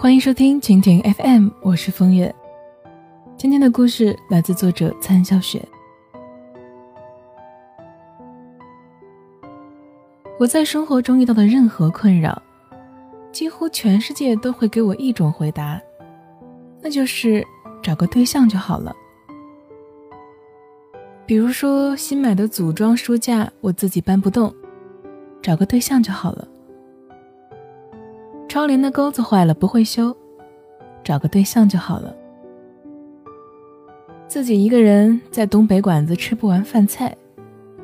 欢迎收听蜻蜓 FM，我是风月。今天的故事来自作者参笑雪。我在生活中遇到的任何困扰，几乎全世界都会给我一种回答，那就是找个对象就好了。比如说新买的组装书架，我自己搬不动，找个对象就好了。窗帘的钩子坏了不会修，找个对象就好了。自己一个人在东北馆子吃不完饭菜，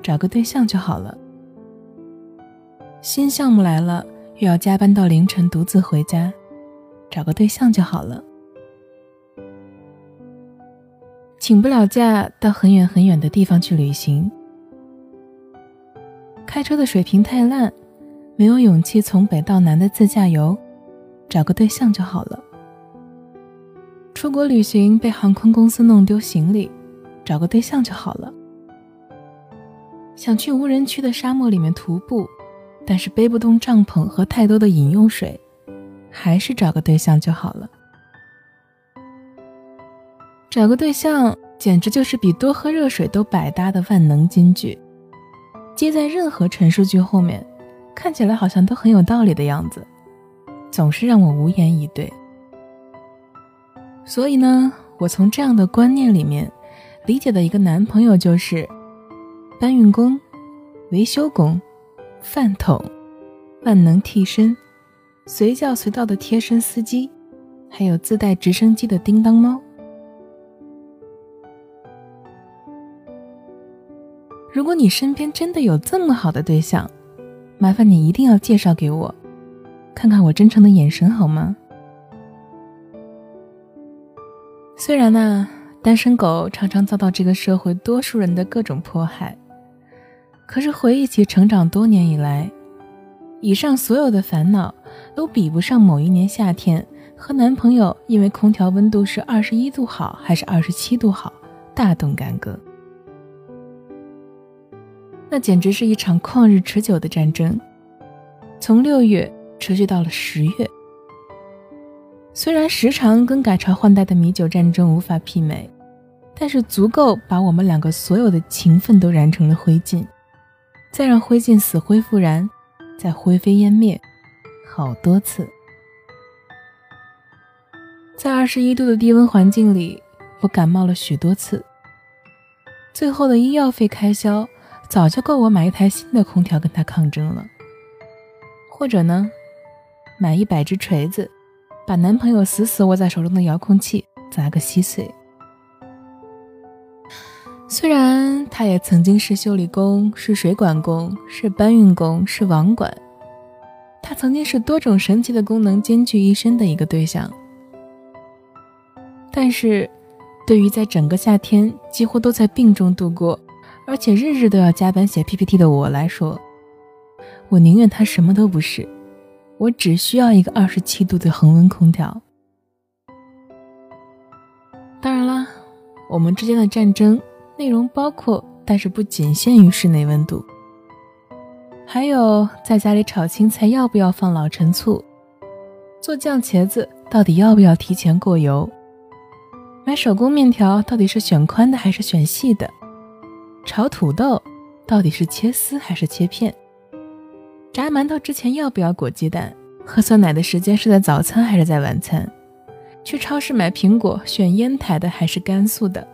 找个对象就好了。新项目来了又要加班到凌晨独自回家，找个对象就好了。请不了假到很远很远的地方去旅行，开车的水平太烂。没有勇气从北到南的自驾游，找个对象就好了。出国旅行被航空公司弄丢行李，找个对象就好了。想去无人区的沙漠里面徒步，但是背不动帐篷和太多的饮用水，还是找个对象就好了。找个对象简直就是比多喝热水都百搭的万能金句，接在任何陈述句后面。看起来好像都很有道理的样子，总是让我无言以对。所以呢，我从这样的观念里面理解的一个男朋友就是搬运工、维修工、饭桶、万能替身、随叫随到的贴身司机，还有自带直升机的叮当猫。如果你身边真的有这么好的对象，麻烦你一定要介绍给我，看看我真诚的眼神好吗？虽然呢，单身狗常常遭到这个社会多数人的各种迫害，可是回忆起成长多年以来，以上所有的烦恼都比不上某一年夏天和男朋友因为空调温度是二十一度好还是二十七度好大动干戈。那简直是一场旷日持久的战争，从六月持续到了十月。虽然时长跟改朝换代的米酒战争无法媲美，但是足够把我们两个所有的情分都燃成了灰烬，再让灰烬死灰复燃，再灰飞烟灭，好多次。在二十一度的低温环境里，我感冒了许多次，最后的医药费开销。早就够我买一台新的空调跟他抗争了，或者呢，买一百只锤子，把男朋友死死握在手中的遥控器砸个稀碎。虽然他也曾经是修理工，是水管工，是搬运工，是网管，他曾经是多种神奇的功能兼具一身的一个对象，但是，对于在整个夏天几乎都在病中度过。而且日日都要加班写 PPT 的我来说，我宁愿他什么都不是，我只需要一个二十七度的恒温空调。当然啦，我们之间的战争内容包括，但是不仅限于室内温度，还有在家里炒青菜要不要放老陈醋，做酱茄子到底要不要提前过油，买手工面条到底是选宽的还是选细的。炒土豆到底是切丝还是切片？炸馒头之前要不要裹鸡蛋？喝酸奶的时间是在早餐还是在晚餐？去超市买苹果选烟台的还是甘肃的？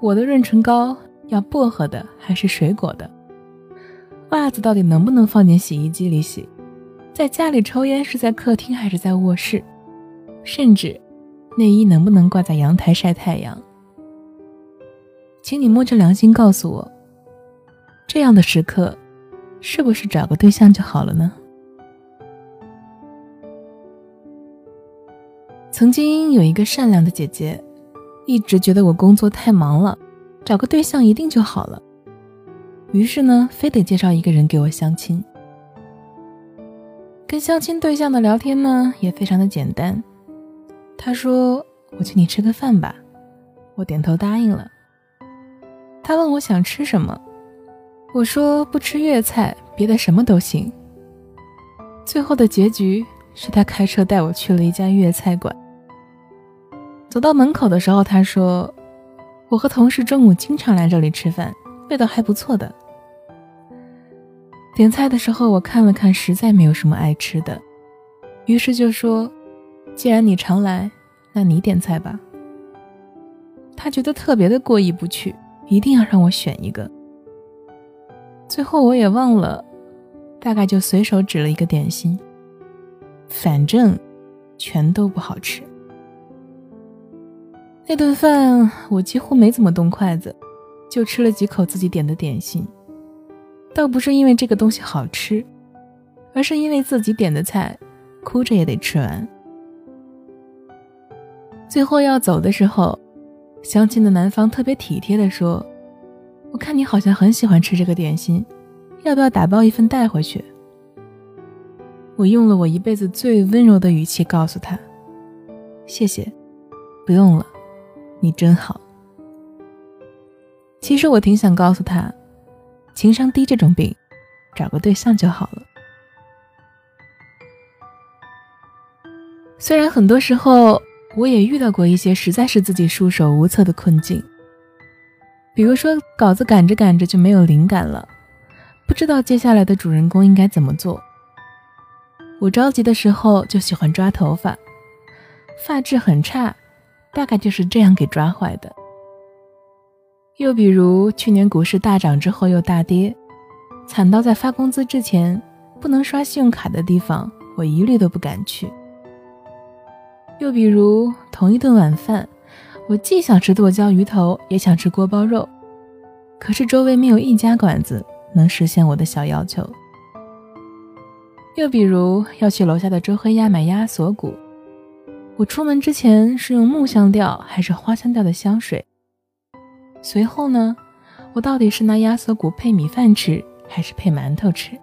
我的润唇膏要薄荷的还是水果的？袜子到底能不能放进洗衣机里洗？在家里抽烟是在客厅还是在卧室？甚至内衣能不能挂在阳台晒太阳？请你摸着良心告诉我，这样的时刻，是不是找个对象就好了呢？曾经有一个善良的姐姐，一直觉得我工作太忙了，找个对象一定就好了。于是呢，非得介绍一个人给我相亲。跟相亲对象的聊天呢，也非常的简单。他说：“我请你吃个饭吧。”我点头答应了。他问我想吃什么，我说不吃粤菜，别的什么都行。最后的结局是他开车带我去了一家粤菜馆。走到门口的时候，他说：“我和同事中午经常来这里吃饭，味道还不错的。”点菜的时候，我看了看，实在没有什么爱吃的，于是就说：“既然你常来，那你点菜吧。”他觉得特别的过意不去，一定要让我选一个。最后我也忘了，大概就随手指了一个点心，反正全都不好吃。那顿饭我几乎没怎么动筷子，就吃了几口自己点的点心。倒不是因为这个东西好吃，而是因为自己点的菜，哭着也得吃完。最后要走的时候。相亲的男方特别体贴地说：“我看你好像很喜欢吃这个点心，要不要打包一份带回去？”我用了我一辈子最温柔的语气告诉他：“谢谢，不用了，你真好。”其实我挺想告诉他，情商低这种病，找个对象就好了。虽然很多时候。我也遇到过一些实在是自己束手无策的困境，比如说稿子赶着赶着就没有灵感了，不知道接下来的主人公应该怎么做。我着急的时候就喜欢抓头发，发质很差，大概就是这样给抓坏的。又比如去年股市大涨之后又大跌，惨到在发工资之前不能刷信用卡的地方，我一律都不敢去。又比如，同一顿晚饭，我既想吃剁椒鱼头，也想吃锅包肉，可是周围没有一家馆子能实现我的小要求。又比如，要去楼下的周黑鸭买鸭锁骨，我出门之前是用木香调还是花香调的香水？随后呢，我到底是拿鸭锁骨配米饭吃，还是配馒头吃？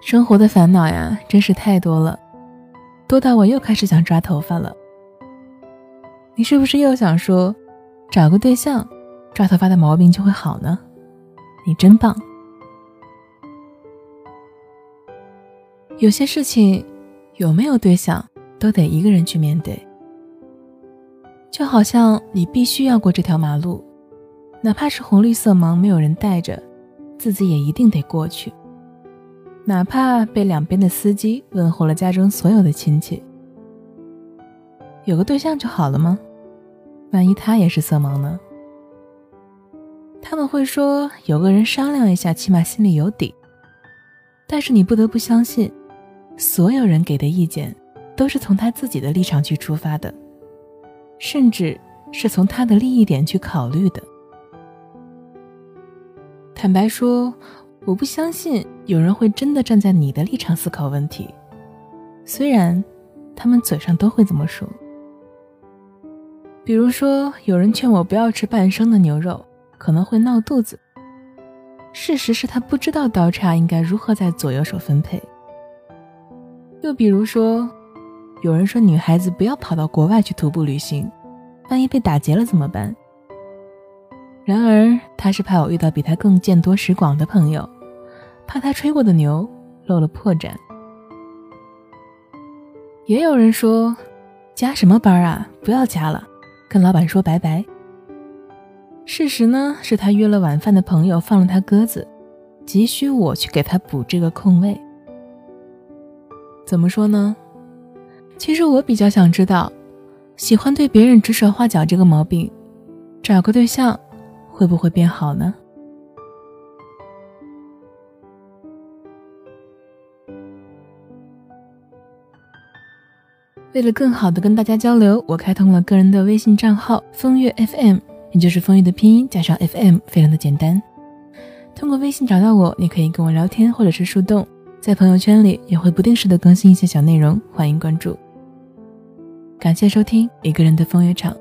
生活的烦恼呀，真是太多了。多到我又开始想抓头发了。你是不是又想说，找个对象，抓头发的毛病就会好呢？你真棒。有些事情，有没有对象都得一个人去面对。就好像你必须要过这条马路，哪怕是红绿色盲，没有人带着，自己也一定得过去。哪怕被两边的司机问候了家中所有的亲戚，有个对象就好了吗？万一他也是色盲呢？他们会说有个人商量一下，起码心里有底。但是你不得不相信，所有人给的意见都是从他自己的立场去出发的，甚至是从他的利益点去考虑的。坦白说。我不相信有人会真的站在你的立场思考问题，虽然他们嘴上都会这么说。比如说，有人劝我不要吃半生的牛肉，可能会闹肚子。事实是他不知道刀叉应该如何在左右手分配。又比如说，有人说女孩子不要跑到国外去徒步旅行，万一被打劫了怎么办？然而他是怕我遇到比他更见多识广的朋友。怕他吹过的牛露了破绽。也有人说，加什么班啊？不要加了，跟老板说拜拜。事实呢，是他约了晚饭的朋友放了他鸽子，急需我去给他补这个空位。怎么说呢？其实我比较想知道，喜欢对别人指手画脚这个毛病，找个对象会不会变好呢？为了更好的跟大家交流，我开通了个人的微信账号“风月 FM”，也就是“风月”的拼音加上 “FM”，非常的简单。通过微信找到我，你可以跟我聊天或者是树洞，在朋友圈里也会不定时的更新一些小内容，欢迎关注。感谢收听一个人的风月场，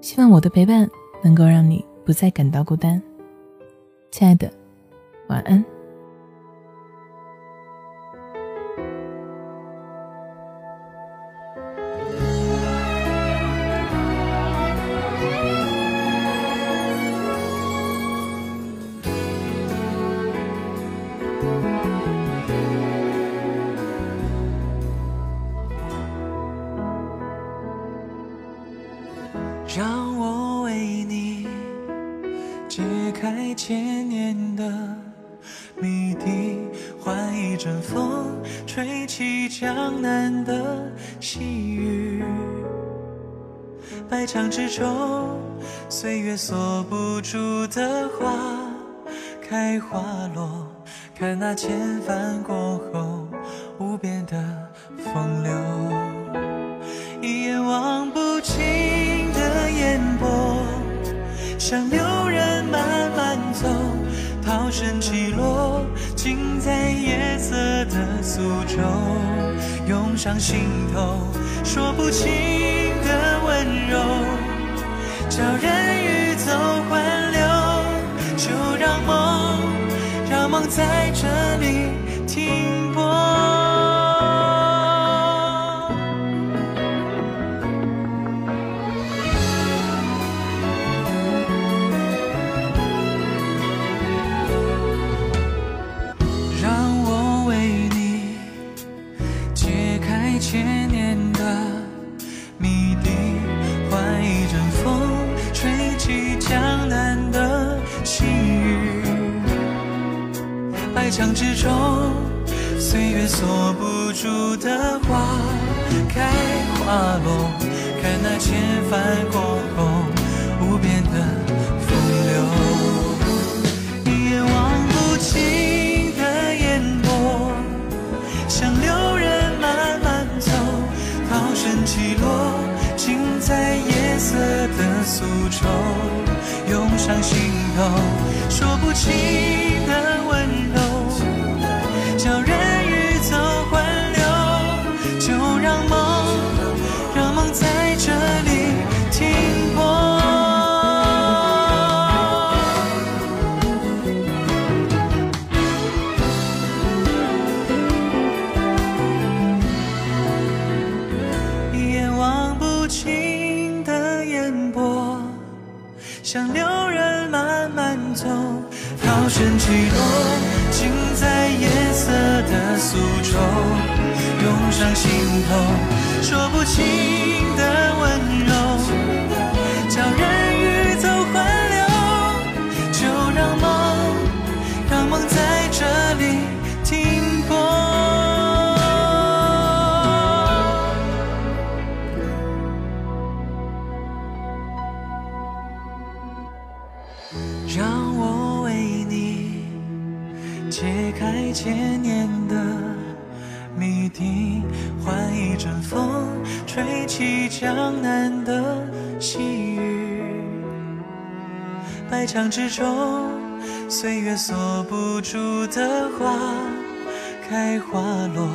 希望我的陪伴能够让你不再感到孤单。亲爱的，晚安。阵风，吹起江南的细雨。百墙之中，岁月锁不住的花开花落。看那千帆过后，无边的风流。一眼望不尽的烟波，像流人慢慢走，涛声起落，尽在眼的苏州，涌上心头，说不清的温柔，叫人欲走还留，就让梦，让梦在这里停锁不住的花开花落，看那千帆过后，无边的风流。一眼望不尽的烟波，像流人慢慢走，涛声起落，尽在夜色的诉愁，涌上心头，说不清像流人慢慢走，涛声起落，浸在夜色的苏州，涌上心头，说不清的温柔，千年的谜底换一阵风吹起江南的细雨。百丈之中岁月锁不住的花开花落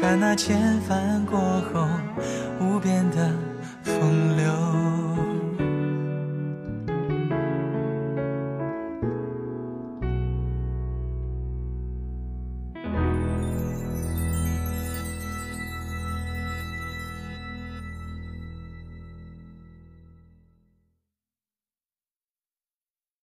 看那千帆过后无边的风流。